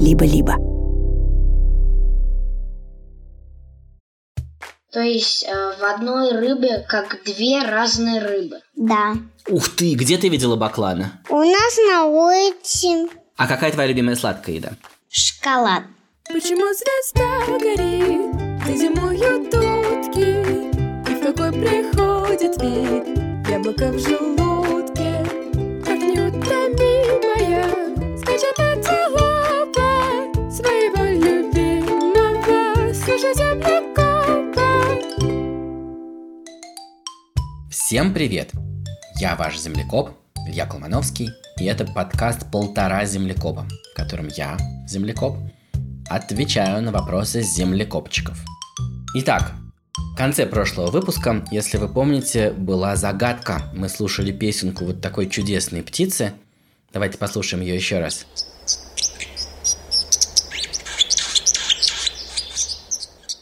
либо-либо. То есть э, в одной рыбе как две разные рыбы. Да. Ух ты, где ты видела баклана? У нас на улице А какая твоя любимая сладкая еда? шоколад. Почему звезда горит, где зимуют утки, И в какой приходит вид яблоко в желудке, Всем привет! Я ваш землекоп Илья Колмановский, и это подкаст «Полтора землекопа», в котором я, землекоп, отвечаю на вопросы землекопчиков. Итак, в конце прошлого выпуска, если вы помните, была загадка. Мы слушали песенку вот такой чудесной птицы. Давайте послушаем ее еще раз.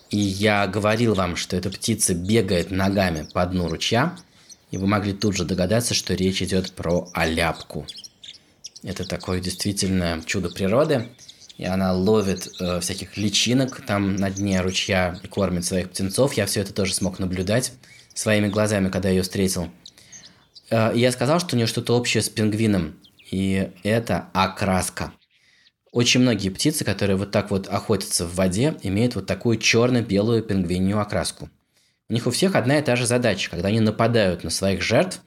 И я говорил вам, что эта птица бегает ногами по дну ручья, и вы могли тут же догадаться, что речь идет про оляпку. Это такое действительно чудо природы, и она ловит э, всяких личинок там на дне ручья и кормит своих птенцов. Я все это тоже смог наблюдать своими глазами, когда ее встретил. Э, я сказал, что у нее что-то общее с пингвином, и это окраска. Очень многие птицы, которые вот так вот охотятся в воде, имеют вот такую черно-белую пингвинью окраску. У них у всех одна и та же задача. Когда они нападают на своих жертв,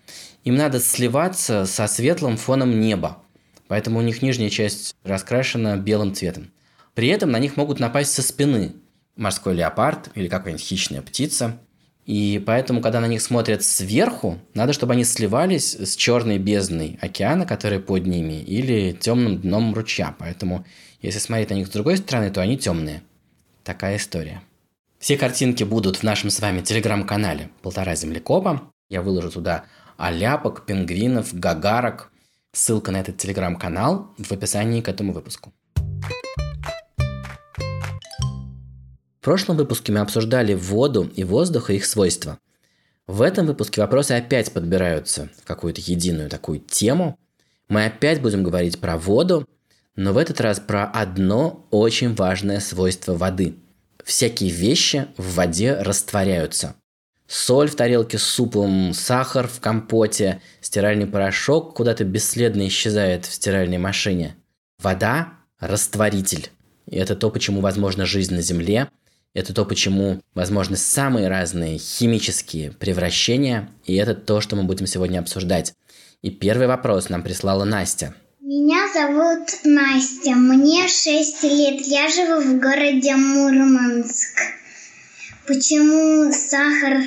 им надо сливаться со светлым фоном неба. Поэтому у них нижняя часть раскрашена белым цветом. При этом на них могут напасть со спины морской леопард или какая-нибудь хищная птица. И поэтому, когда на них смотрят сверху, надо, чтобы они сливались с черной бездной океана, которая под ними, или темным дном ручья. Поэтому, если смотреть на них с другой стороны, то они темные. Такая история. Все картинки будут в нашем с вами телеграм-канале «Полтора землекопа». Я выложу туда оляпок, пингвинов, гагарок. Ссылка на этот телеграм-канал в описании к этому выпуску. В прошлом выпуске мы обсуждали воду и воздух и их свойства. В этом выпуске вопросы опять подбираются в какую-то единую такую тему. Мы опять будем говорить про воду, но в этот раз про одно очень важное свойство воды. Всякие вещи в воде растворяются. Соль в тарелке с супом, сахар в компоте, стиральный порошок куда-то бесследно исчезает в стиральной машине. Вода – растворитель. И это то, почему возможна жизнь на Земле, это то, почему возможны самые разные химические превращения, и это то, что мы будем сегодня обсуждать. И первый вопрос нам прислала Настя. Меня зовут Настя, мне 6 лет, я живу в городе Мурманск. Почему сахар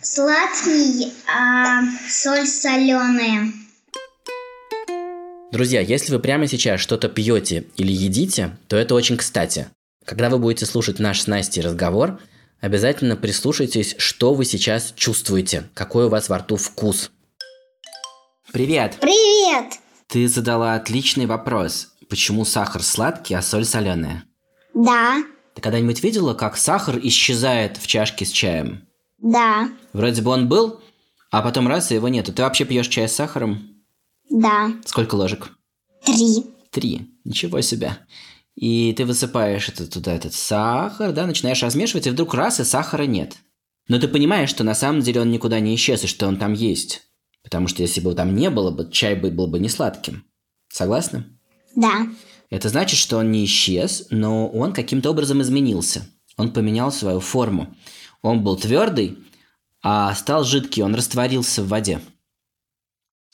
сладкий, а соль соленая? Друзья, если вы прямо сейчас что-то пьете или едите, то это очень кстати. Когда вы будете слушать наш с Настей разговор, обязательно прислушайтесь, что вы сейчас чувствуете, какой у вас во рту вкус. Привет! Привет! Ты задала отличный вопрос. Почему сахар сладкий, а соль соленая? Да, Ты когда-нибудь видела, как сахар исчезает в чашке с чаем? да, Вроде бы он был, а потом раз, и его нету. Ты вообще пьешь чай с сахаром? да. Сколько ложек? Три. Три. Ничего себе. И ты высыпаешь это, туда этот сахар, да, начинаешь размешивать, и вдруг раз, и сахара нет. Но ты понимаешь, что на самом деле он никуда не исчез, и что он там есть. Потому что если бы его там не было бы, чай бы был бы не сладким. Согласна? Да, Это значит, что он не исчез, но он каким-то образом изменился. Он поменял свою форму. Он был твердый, а стал жидкий, он растворился в воде.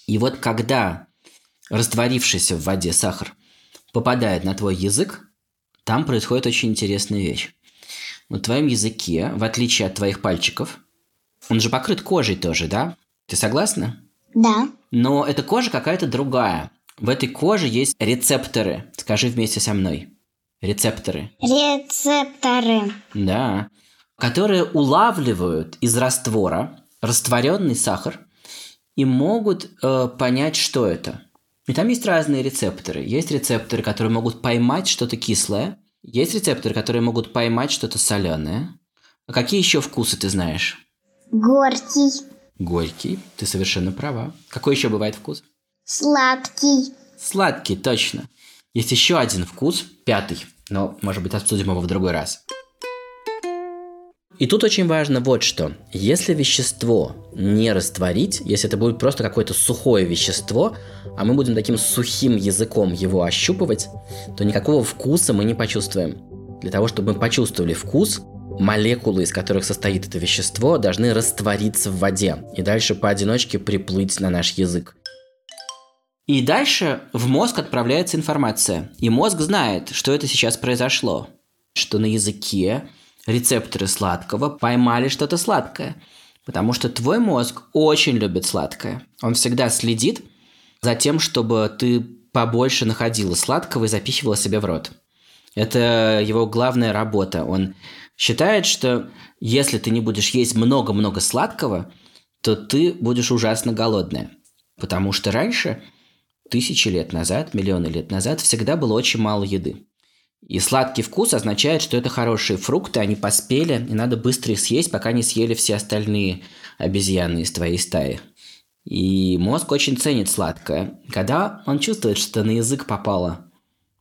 И вот когда растворившийся в воде сахар попадает на твой язык, там происходит очень интересная вещь. На твоем языке, в отличие от твоих пальчиков, он же покрыт кожей тоже, да? Ты согласна? да. Но эта кожа какая-то другая. В этой коже есть рецепторы. Скажи вместе со мной. Рецепторы. Рецепторы. Да. Которые улавливают из раствора растворенный сахар и могут э, понять, что это. И там есть разные рецепторы. Есть рецепторы, которые могут поймать что-то кислое. Есть рецепторы, которые могут поймать что-то соленое. А какие еще вкусы ты знаешь? Горький. Горький. Ты совершенно права. Какой еще бывает вкус? Сладкий. Сладкий, точно. Есть еще один вкус, пятый, но, может быть, обсудим его в другой раз. И тут очень важно вот что. Если вещество не растворить, если это будет просто какое-то сухое вещество, а мы будем таким сухим языком его ощупывать, то никакого вкуса мы не почувствуем. Для того, чтобы мы почувствовали вкус, молекулы, из которых состоит это вещество, должны раствориться в воде и дальше поодиночке приплыть на наш язык. И дальше в мозг отправляется информация. И мозг знает, что это сейчас произошло. Что на языке рецепторы сладкого поймали что-то сладкое. Потому что твой мозг очень любит сладкое. Он всегда следит за тем, чтобы ты побольше находила сладкого и запихивала себе в рот. Это его главная работа. Он считает, что если ты не будешь есть много-много сладкого, то ты будешь ужасно голодная. Потому что раньше, тысячи лет назад, миллионы лет назад, всегда было очень мало еды. И сладкий вкус означает, что это хорошие фрукты, они поспели, и надо быстро их съесть, пока не съели все остальные обезьяны из твоей стаи. И мозг очень ценит сладкое, когда он чувствует, что на язык попала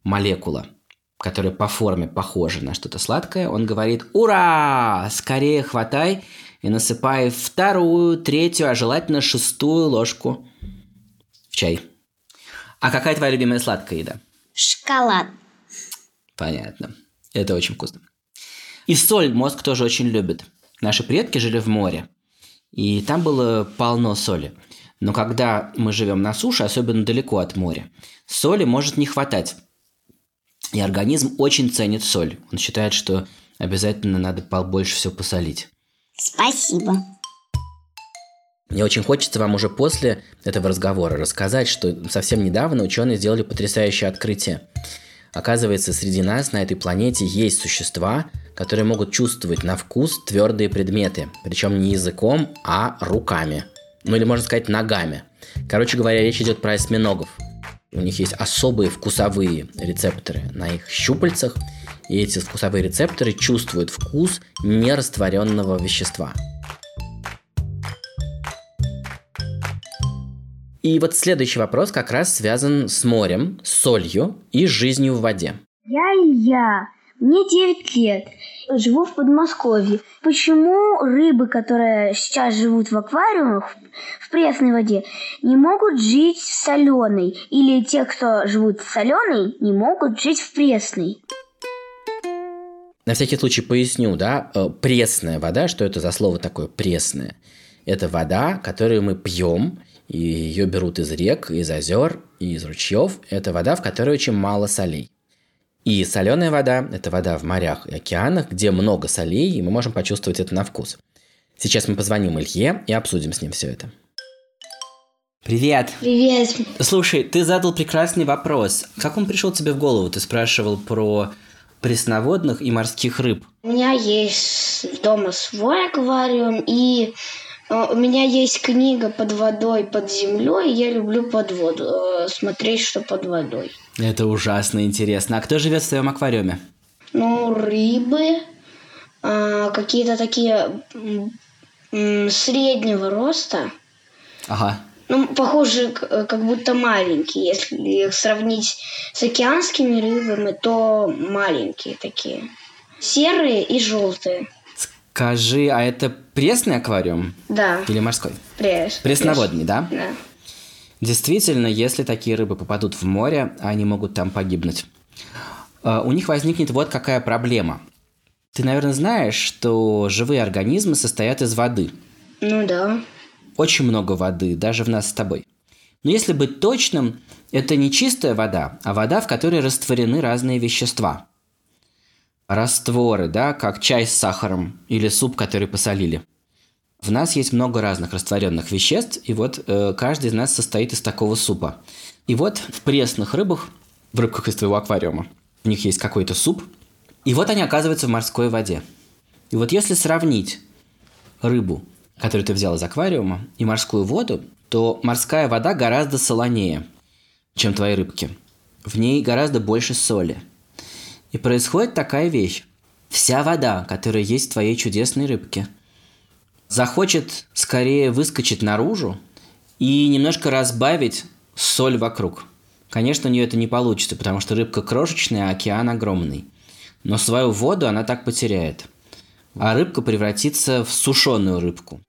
молекула, которая по форме похожа на что-то сладкое, он говорит «Ура! Скорее хватай и насыпай вторую, третью, а желательно шестую ложку в чай». А какая твоя любимая сладкая еда? Шоколад. Понятно. Это очень вкусно. И соль мозг тоже очень любит. Наши предки жили в море, и там было полно соли. Но когда мы живем на суше, особенно далеко от моря, соли может не хватать. И организм очень ценит соль. Он считает, что обязательно надо побольше всего посолить. Спасибо. Мне очень хочется вам уже после этого разговора рассказать, что совсем недавно ученые сделали потрясающее открытие. Оказывается, среди нас на этой планете есть существа, которые могут чувствовать на вкус твердые предметы, причем не языком, а руками. Ну или можно сказать ногами. Короче говоря, речь идет про осьминогов. У них есть особые вкусовые рецепторы на их щупальцах, и эти вкусовые рецепторы чувствуют вкус нерастворенного вещества. И вот следующий вопрос как раз связан с морем, солью и жизнью в воде. Я Илья, мне 9 лет, живу в Подмосковье. Почему рыбы, которые сейчас живут в аквариумах, в пресной воде, не могут жить в соленой? Или те, кто живут в соленой, не могут жить в пресной? На всякий случай поясню, да, э, пресная вода, что это за слово такое пресная? Это вода, которую мы пьем, и ее берут из рек, из озер из ручьев. Это вода, в которой очень мало солей. И соленая вода – это вода в морях и океанах, где много солей, и мы можем почувствовать это на вкус. Сейчас мы позвоним Илье и обсудим с ним все это. Привет. Привет. Слушай, ты задал прекрасный вопрос. Как он пришел тебе в голову? Ты спрашивал про пресноводных и морских рыб. У меня есть дома свой аквариум, и у меня есть книга под водой, под землей. Я люблю под воду, э, смотреть, что под водой. Это ужасно интересно. А кто живет в твоем аквариуме? Ну, рыбы, а, какие-то такие среднего роста. Ага. Ну, похоже, э, как будто маленькие. Если их сравнить с океанскими рыбами, то маленькие такие. Серые и желтые. Скажи, а это пресный аквариум Да, или морской? пресс. Пресноводный, да? Да. Действительно, если такие рыбы попадут в море, они могут там погибнуть. А, У них возникнет вот какая проблема. Ты, наверное, знаешь, что живые организмы состоят из воды. Ну да. Очень много воды, даже в нас с тобой. Но если быть точным, это не чистая вода, а вода, в которой растворены разные вещества. Растворы, да, как чай с сахаром или суп, который посолили. В нас есть много разных растворенных веществ, и вот э, каждый из нас состоит из такого супа. И вот в пресных рыбах, в рыбках из твоего аквариума, у них есть какой-то суп, и вот они оказываются в морской воде. И вот если сравнить рыбу, которую ты взял из аквариума, и морскую воду, то морская вода гораздо солонее, чем твои рыбки. В ней гораздо больше соли. И происходит такая вещь. Вся вода, которая есть в твоей чудесной рыбке, захочет скорее выскочить наружу и немножко разбавить соль вокруг. Конечно, у нее это не получится, потому что рыбка крошечная, а океан огромный. Но свою воду она так потеряет. А рыбка превратится в сушеную рыбку.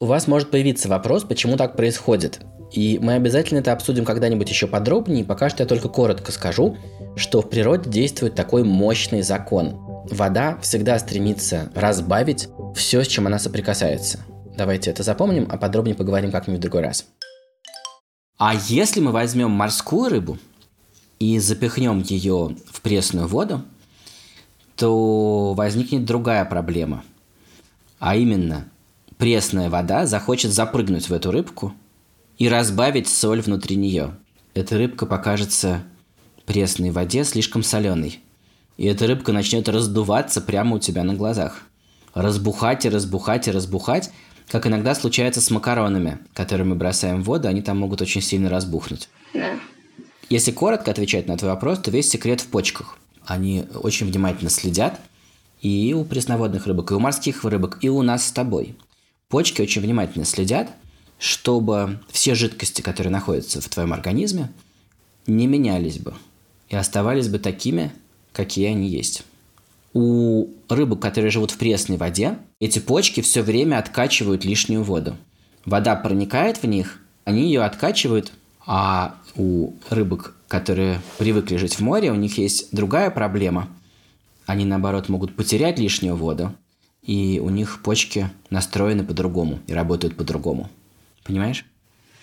У вас может появиться вопрос, почему так происходит. И мы обязательно это обсудим когда-нибудь еще подробнее. Пока что я только коротко скажу, что в природе действует такой мощный закон. Вода всегда стремится разбавить все, с чем она соприкасается. Давайте это запомним, а подробнее поговорим как-нибудь в другой раз. А если мы возьмем морскую рыбу и запихнем ее в пресную воду, то возникнет другая проблема. А именно, пресная вода захочет запрыгнуть в эту рыбку и разбавить соль внутри нее. Эта рыбка покажется пресной воде слишком соленой. И эта рыбка начнет раздуваться прямо у тебя на глазах. Разбухать и разбухать и разбухать, как иногда случается с макаронами, которые мы бросаем в воду, они там могут очень сильно разбухнуть. Да. Если коротко отвечать на твой вопрос, то весь секрет в почках. Они очень внимательно следят и у пресноводных рыбок, и у морских рыбок, и у нас с тобой. Почки очень внимательно следят, чтобы все жидкости, которые находятся в твоем организме, не менялись бы и оставались бы такими, какие они есть. У рыбок, которые живут в пресной воде, эти почки все время откачивают лишнюю воду. Вода проникает в них, они ее откачивают, а у рыбок, которые привыкли жить в море, у них есть другая проблема. Они, наоборот, могут потерять лишнюю воду, и у них почки настроены по-другому и работают по-другому. Понимаешь?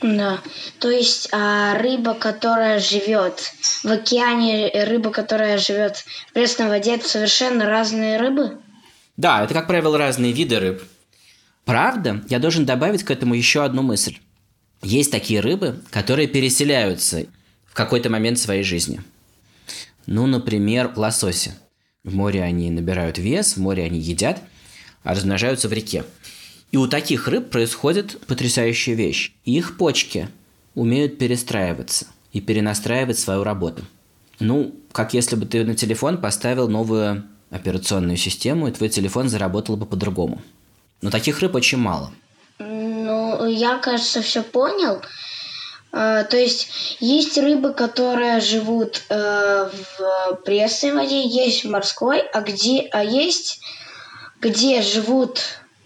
Да. То есть а, рыба, которая живет в океане, и рыба, которая живет в пресной воде, это совершенно разные рыбы? Да, это, как правило, разные виды рыб. Правда, я должен добавить к этому еще одну мысль. Есть такие рыбы, которые переселяются в какой-то момент своей жизни. Ну, например, лососи. В море они набирают вес, в море они едят, а размножаются в реке. И у таких рыб происходит потрясающая вещь. Их почки умеют перестраиваться и перенастраивать свою работу. Ну, как если бы ты на телефон поставил новую операционную систему, и твой телефон заработал бы по-другому. Но таких рыб очень мало. Ну, я, кажется, все понял. Э, То есть есть рыбы, которые живут э, в пресной воде, есть в морской, а где, а есть где живут,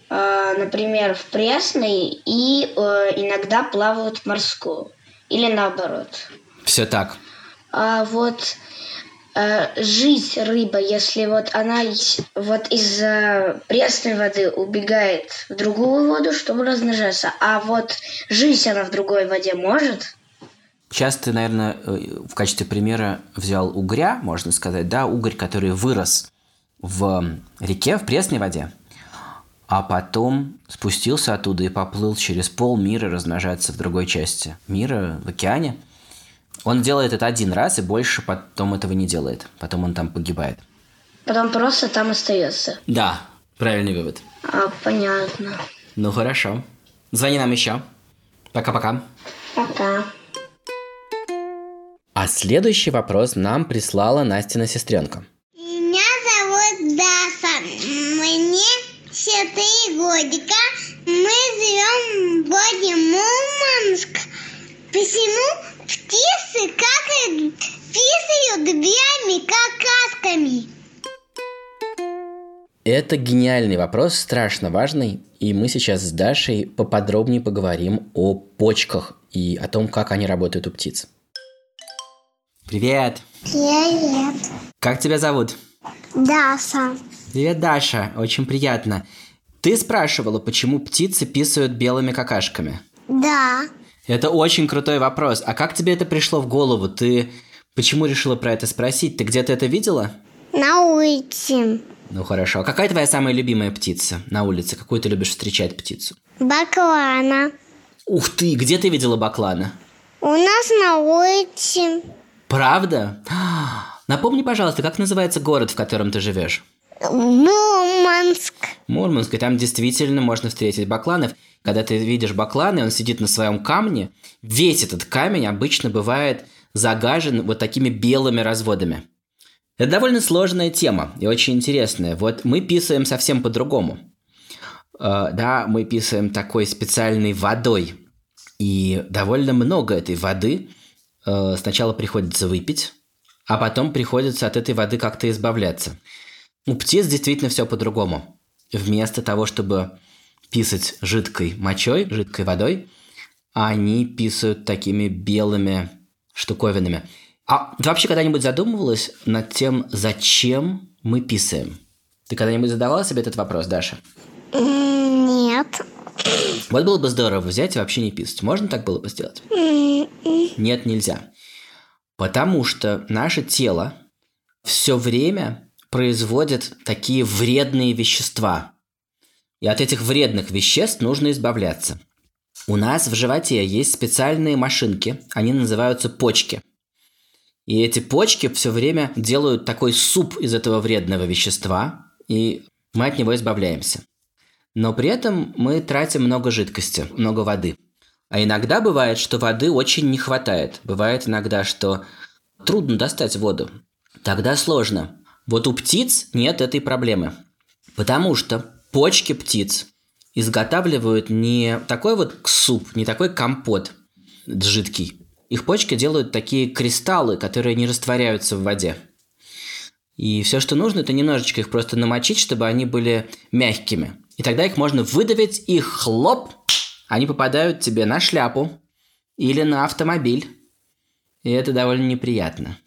например, в пресной и э, иногда плавают в морскую или наоборот. Все так. А вот э, жить рыба, если вот она вот из э, пресной воды убегает в другую воду, чтобы размножаться, а вот жить она в другой воде может? Сейчас ты, наверное, э, в качестве примера взял угря, можно сказать, да, угорь, который вырос в реке, в пресной воде, а потом спустился оттуда и поплыл через пол мира размножаться в другой части мира, в океане. Он делает это один раз и больше потом этого не делает. Потом он там погибает. Потом просто там остается. Да, правильный вывод. А, понятно. Ну хорошо. Звони нам еще. Пока-пока. Пока. А следующий вопрос нам прислала Настина сестренка. Меня зовут Даша. Мне четыре годика. Мы живем в городе Мурманск. Почему птицы какают, писают белыми какашками? Это гениальный вопрос, страшно важный, и мы сейчас с Дашей поподробнее поговорим о почках и о том, как они работают у птиц. Привет! Привет. Как тебя зовут? Даша. Привет, Даша, очень приятно. Ты спрашивала, почему птицы писают белыми какашками? Да. Это очень крутой вопрос. А как тебе это пришло в голову? Ты почему решила про это спросить? Ты где-то это видела? На улице. Ну хорошо. А какая твоя самая любимая птица на улице? Какую ты любишь встречать птицу? Баклана. Ух ты, где ты видела баклана? У нас на улице. Правда? Напомни, пожалуйста, как называется город, в котором ты живешь? Мурманск. Мурманск, и там действительно можно встретить бакланов. Когда ты видишь баклана, и он сидит на своем камне, весь этот камень обычно бывает загажен вот такими белыми разводами. Это довольно сложная тема и очень интересная. Вот мы писаем совсем по-другому. Э, Да, мы писаем такой специальной водой. И довольно много этой воды э, сначала приходится выпить, а потом приходится от этой воды как-то избавляться. У птиц действительно все по-другому. Вместо того, чтобы писать жидкой мочой, жидкой водой, они писают такими белыми штуковинами. А ты вообще когда-нибудь задумывалась над тем, зачем мы писаем? Ты когда-нибудь задавала себе этот вопрос, Даша? Нет. Вот было бы здорово взять и вообще не писать. Можно так было бы сделать? Нет, нельзя. Потому что наше тело все время производит такие вредные вещества. И от этих вредных веществ нужно избавляться. У нас в животе есть специальные машинки, они называются почки. И эти почки все время делают такой суп из этого вредного вещества, и мы от него избавляемся. Но при этом мы тратим много жидкости, много воды. А иногда бывает, что воды очень не хватает. Бывает иногда, что трудно достать воду. Тогда сложно. Вот у птиц нет этой проблемы. Потому что почки птиц изготавливают не такой вот суп, не такой компот жидкий. Их почки делают такие кристаллы, которые не растворяются в воде. И все, что нужно, это немножечко их просто намочить, чтобы они были мягкими. И тогда их можно выдавить, и хлоп, они попадают тебе на шляпу или на автомобиль. И это довольно неприятно.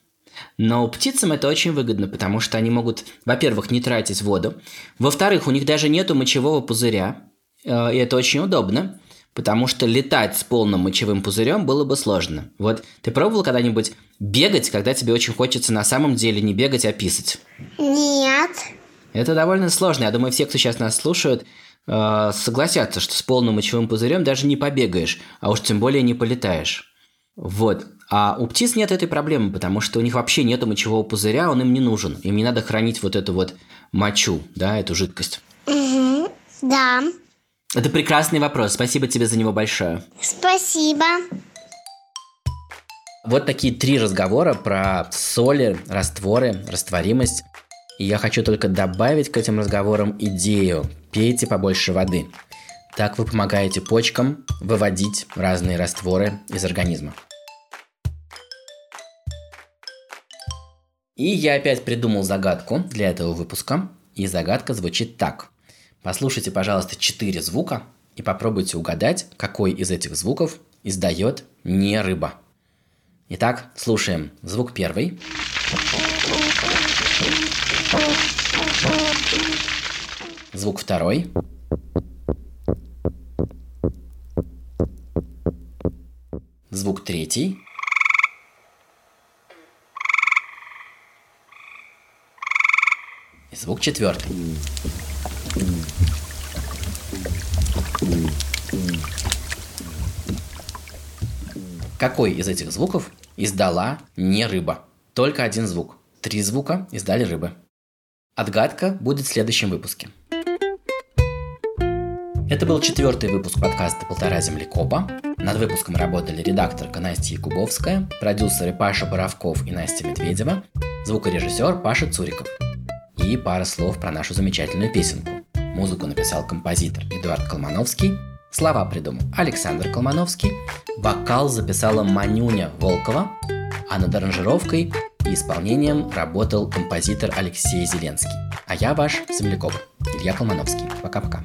Но птицам это очень выгодно, потому что они могут, во-первых, не тратить воду, во-вторых, у них даже нету мочевого пузыря, э, и это очень удобно, потому что летать с полным мочевым пузырем было бы сложно. Вот ты пробовал когда-нибудь бегать, когда тебе очень хочется на самом деле не бегать, а писать? Нет. Это довольно сложно. Я думаю, все, кто сейчас нас слушают, э, согласятся, что с полным мочевым пузырем даже не побегаешь, а уж тем более не полетаешь. Вот. А у птиц нет этой проблемы, потому что у них вообще нет мочевого пузыря, он им не нужен. Им не надо хранить вот эту вот мочу, да, эту жидкость. Мгм. Да. Это прекрасный вопрос. Спасибо тебе за него большое. Спасибо. Вот такие три разговора про соли, растворы, растворимость. И я хочу только добавить к этим разговорам идею. Пейте побольше воды. Так вы помогаете почкам выводить разные растворы из организма. И я опять придумал загадку для этого выпуска. И загадка звучит так. Послушайте, пожалуйста, четыре звука и попробуйте угадать, какой из этих звуков издает не рыба. Итак, слушаем. Звук первый. Звук второй. Звук третий. Звук четвертый. Какой из этих звуков издала не рыба? Только один звук. Три звука издали рыбы. Отгадка будет в следующем выпуске. Это был четвертый выпуск подкаста «Полтора землекопа». Над выпуском работали редакторка Настя Якубовская, продюсеры Паша Боровков и Настя Медведева, звукорежиссер Паша Цуриков. И пара слов про нашу замечательную песенку. Музыку написал композитор Эдуард Колмановский, слова придумал Александр Колмановский, вокал записала Манюня Волкова, а над аранжировкой и исполнением работал композитор Алексей Зеленский. А я ваш землекоп Илья Колмановский. Пока-пока.